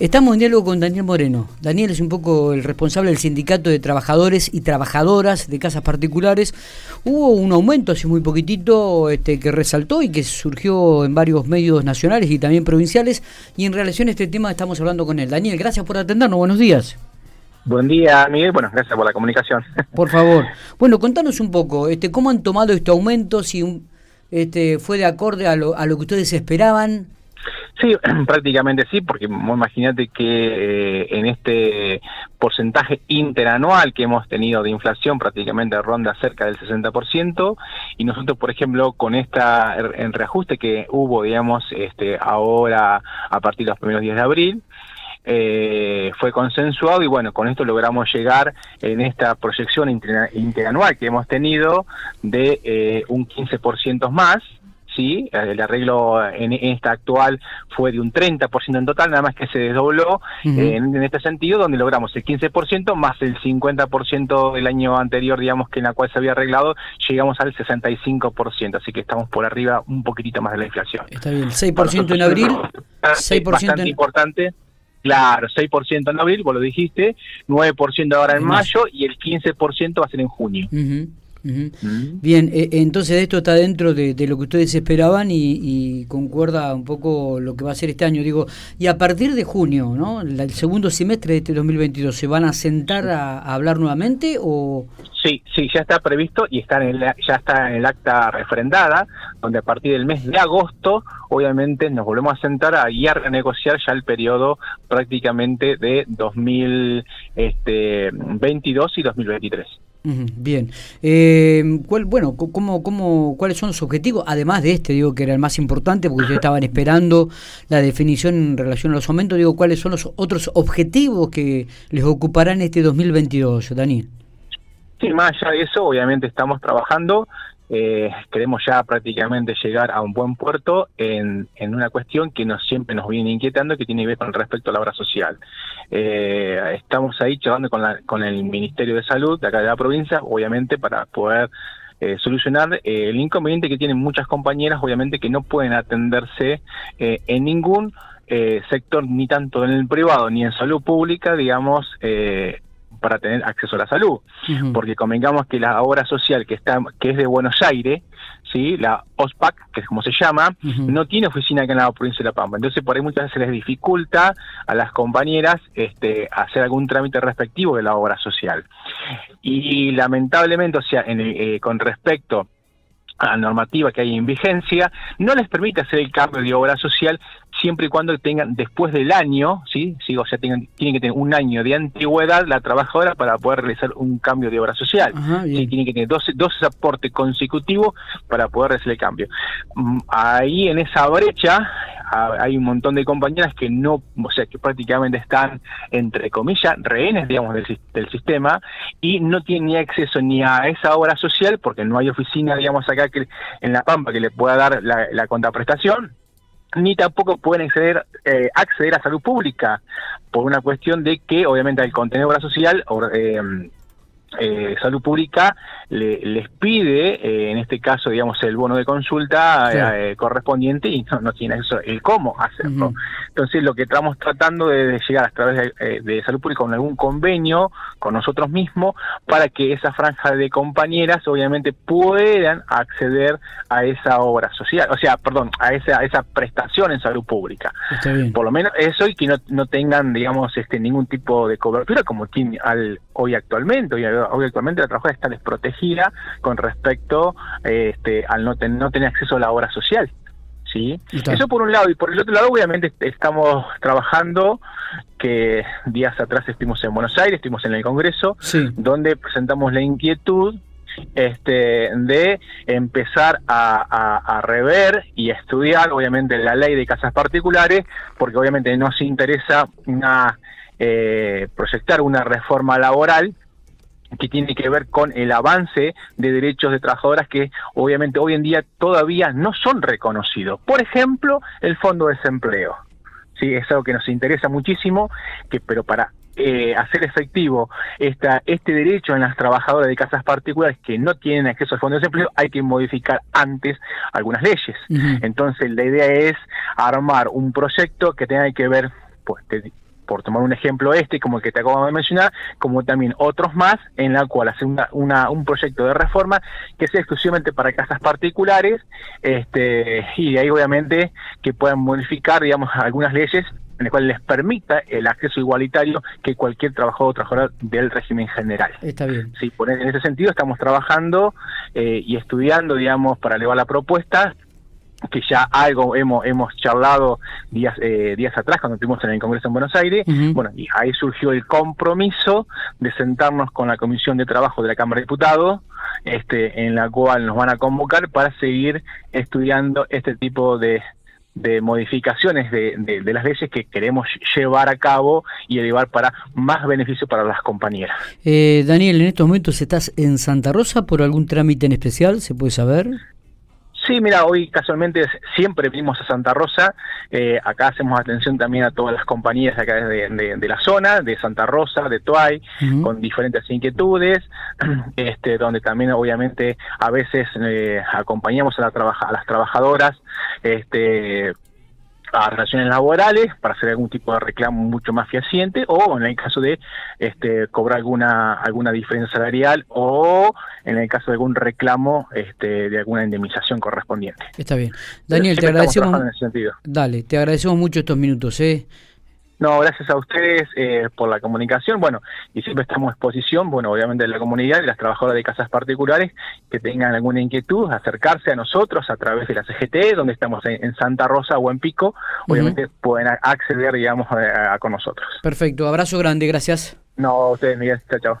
Estamos en diálogo con Daniel Moreno. Daniel es un poco el responsable del sindicato de trabajadores y trabajadoras de casas particulares. Hubo un aumento hace muy poquitito este, que resaltó y que surgió en varios medios nacionales y también provinciales. Y en relación a este tema estamos hablando con él. Daniel, gracias por atendernos. Buenos días. Buen día, Miguel. Bueno, gracias por la comunicación. Por favor. Bueno, contanos un poco, este, ¿cómo han tomado este aumento? Si este, fue de acorde a lo, a lo que ustedes esperaban. Sí, prácticamente sí, porque imagínate que eh, en este porcentaje interanual que hemos tenido de inflación prácticamente ronda cerca del 60% y nosotros, por ejemplo, con esta en reajuste que hubo, digamos, este ahora a partir de los primeros días de abril, eh, fue consensuado y bueno, con esto logramos llegar en esta proyección interanual que hemos tenido de eh, un 15% más, sí, el arreglo en esta actual fue de un 30% en total, nada más que se desdobló en, este sentido, donde logramos el 15% más el 50% del año anterior, digamos, que en la cual se había arreglado, llegamos al 65%, así que estamos por arriba un poquitito más de la inflación. Está bien, 6% en abril, 6% bastante importante. Claro, 6% en abril, vos lo dijiste, 9% ahora en mayo y el 15% va a ser en junio. Bien, eh, entonces esto está dentro de, lo que ustedes esperaban y, concuerda un poco lo que va a ser este año. Digo, y a partir de junio, ¿no? el segundo semestre de este 2022, ¿se van a sentar a, hablar nuevamente o...? Sí, sí, ya está previsto y está en ya está en el acta refrendada, donde a partir del mes de agosto, obviamente, nos volvemos a sentar a, y a renegociar ya el periodo prácticamente de 2022 este, y 2023. Bien. Eh, ¿cuál, bueno, ¿cómo, cómo, ¿cuáles son los objetivos? Además de este, digo que era el más importante, porque ya estaban esperando la definición en relación a los aumentos, digo, ¿cuáles son los otros objetivos que les ocuparán este 2022, Daniel? Sí, más allá de eso, obviamente estamos trabajando eh, queremos ya prácticamente llegar a un buen puerto en, en, una cuestión que nos siempre nos viene inquietando que tiene que ver con respecto a la obra social. Eh, estamos ahí charlando con, la, con el Ministerio de Salud de acá de la provincia, obviamente para poder eh, solucionar el inconveniente que tienen muchas compañeras, obviamente que no pueden atenderse en ningún sector, ni tanto en el privado ni en salud pública, digamos, para tener acceso a la salud. Porque convengamos que la obra social que está que es de Buenos Aires, ¿sí? la OSPAC, que es como se llama, no tiene oficina acá en la provincia de La Pampa. Entonces, por ahí muchas veces les dificulta a las compañeras este, hacer algún trámite respectivo de la obra social. Y lamentablemente, o sea, en, eh, con respecto a la normativa que hay en vigencia, no les permite hacer el cambio de obra social siempre y cuando tengan después del año, ¿sí? sí o sea, tengan, tienen que tener un año de antigüedad la trabajadora para poder realizar un cambio de obra social. ¿sí? Tienen que tener dos, dos aportes consecutivos para poder realizar el cambio. Mm, ahí en esa brecha hay un montón de compañeras que no, o sea, que prácticamente están, entre comillas, rehenes, digamos, del, del sistema y no tienen ni acceso ni a esa obra social porque no hay oficina, digamos, acá que, en La Pampa que le pueda dar la, la contraprestación ni tampoco pueden acceder, eh, acceder a salud pública por una cuestión de que obviamente el contenedor social eh, eh, salud Pública les pide, este caso, digamos, el bono de consulta eh, correspondiente y no, no tiene eso, el cómo hacerlo. Entonces, lo que estamos tratando de, llegar a través de, Salud Pública con algún convenio con nosotros mismos para que esa franja de compañeras, obviamente, puedan acceder a esa obra social, o sea, perdón, a esa, a esa prestación en salud pública. Por lo menos eso y que no, no tengan, digamos, este ningún tipo de cobertura como tiene al, hoy actualmente. Hoy, hoy actualmente la trabajadora está desprotegida con respecto este, al no, no tener acceso a la obra social. ¿sí? Eso por un lado. Y por el otro lado, obviamente, estamos trabajando, que días atrás estuvimos en Buenos Aires, estuvimos en el Congreso, donde presentamos la inquietud este, de empezar a, a, rever y estudiar, obviamente, la ley de casas particulares, porque obviamente nos interesa una eh, proyectar una reforma laboral que tiene que ver con el avance de derechos de trabajadoras que obviamente hoy en día todavía no son reconocidos. Por ejemplo, el fondo de desempleo. Sí, es algo que nos interesa muchísimo, que pero para eh, hacer efectivo esta, este derecho en las trabajadoras de casas particulares que no tienen acceso al fondo de desempleo, hay que modificar antes algunas leyes. Entonces, la idea es armar un proyecto que tenga que ver, pues, por tomar un ejemplo este, como el que te acabo de mencionar, como también otros más, en la cual hacer una, un proyecto de reforma que sea exclusivamente para casas particulares, este, y ahí obviamente que puedan modificar, digamos, algunas leyes en el cual les permita el acceso igualitario que cualquier trabajador o trabajadora del régimen general. Está bien. Sí, en ese sentido estamos trabajando eh, y estudiando, digamos, para elevar la propuesta que ya algo hemos hemos charlado días eh, días atrás cuando estuvimos en el Congreso en Buenos Aires, bueno, y ahí surgió el compromiso de sentarnos con la Comisión de Trabajo de la Cámara de Diputados, este, en la cual nos van a convocar para seguir estudiando este tipo de, de modificaciones de, de, las leyes que queremos llevar a cabo y elevar para más beneficio para las compañeras. Eh, Daniel, en estos momentos estás en Santa Rosa por algún trámite en especial, ¿se puede saber? Sí, mira, hoy casualmente siempre venimos a Santa Rosa, eh, acá hacemos atención también a todas las compañías acá de, de, la zona, de Santa Rosa, de Toay, con diferentes inquietudes, este, donde también obviamente a veces eh, acompañamos a, la a las trabajadoras, este, a relaciones laborales para hacer algún tipo de reclamo mucho más fehaciente o en el caso de este, cobrar alguna alguna diferencia salarial o en el caso de algún reclamo este, de alguna indemnización correspondiente. Está bien. Daniel, te agradecemos. Dale, te agradecemos mucho estos minutos. ¿eh? No, gracias a ustedes eh, por la comunicación. Bueno, y siempre estamos a exposición, bueno, obviamente de la comunidad, de las trabajadoras de casas particulares que tengan alguna inquietud, acercarse a nosotros a través de la CGT, donde estamos en, Santa Rosa o en Pico, obviamente pueden acceder, digamos, a, con nosotros. Perfecto, abrazo grande, gracias. No, ustedes, Miguel, chao, chao.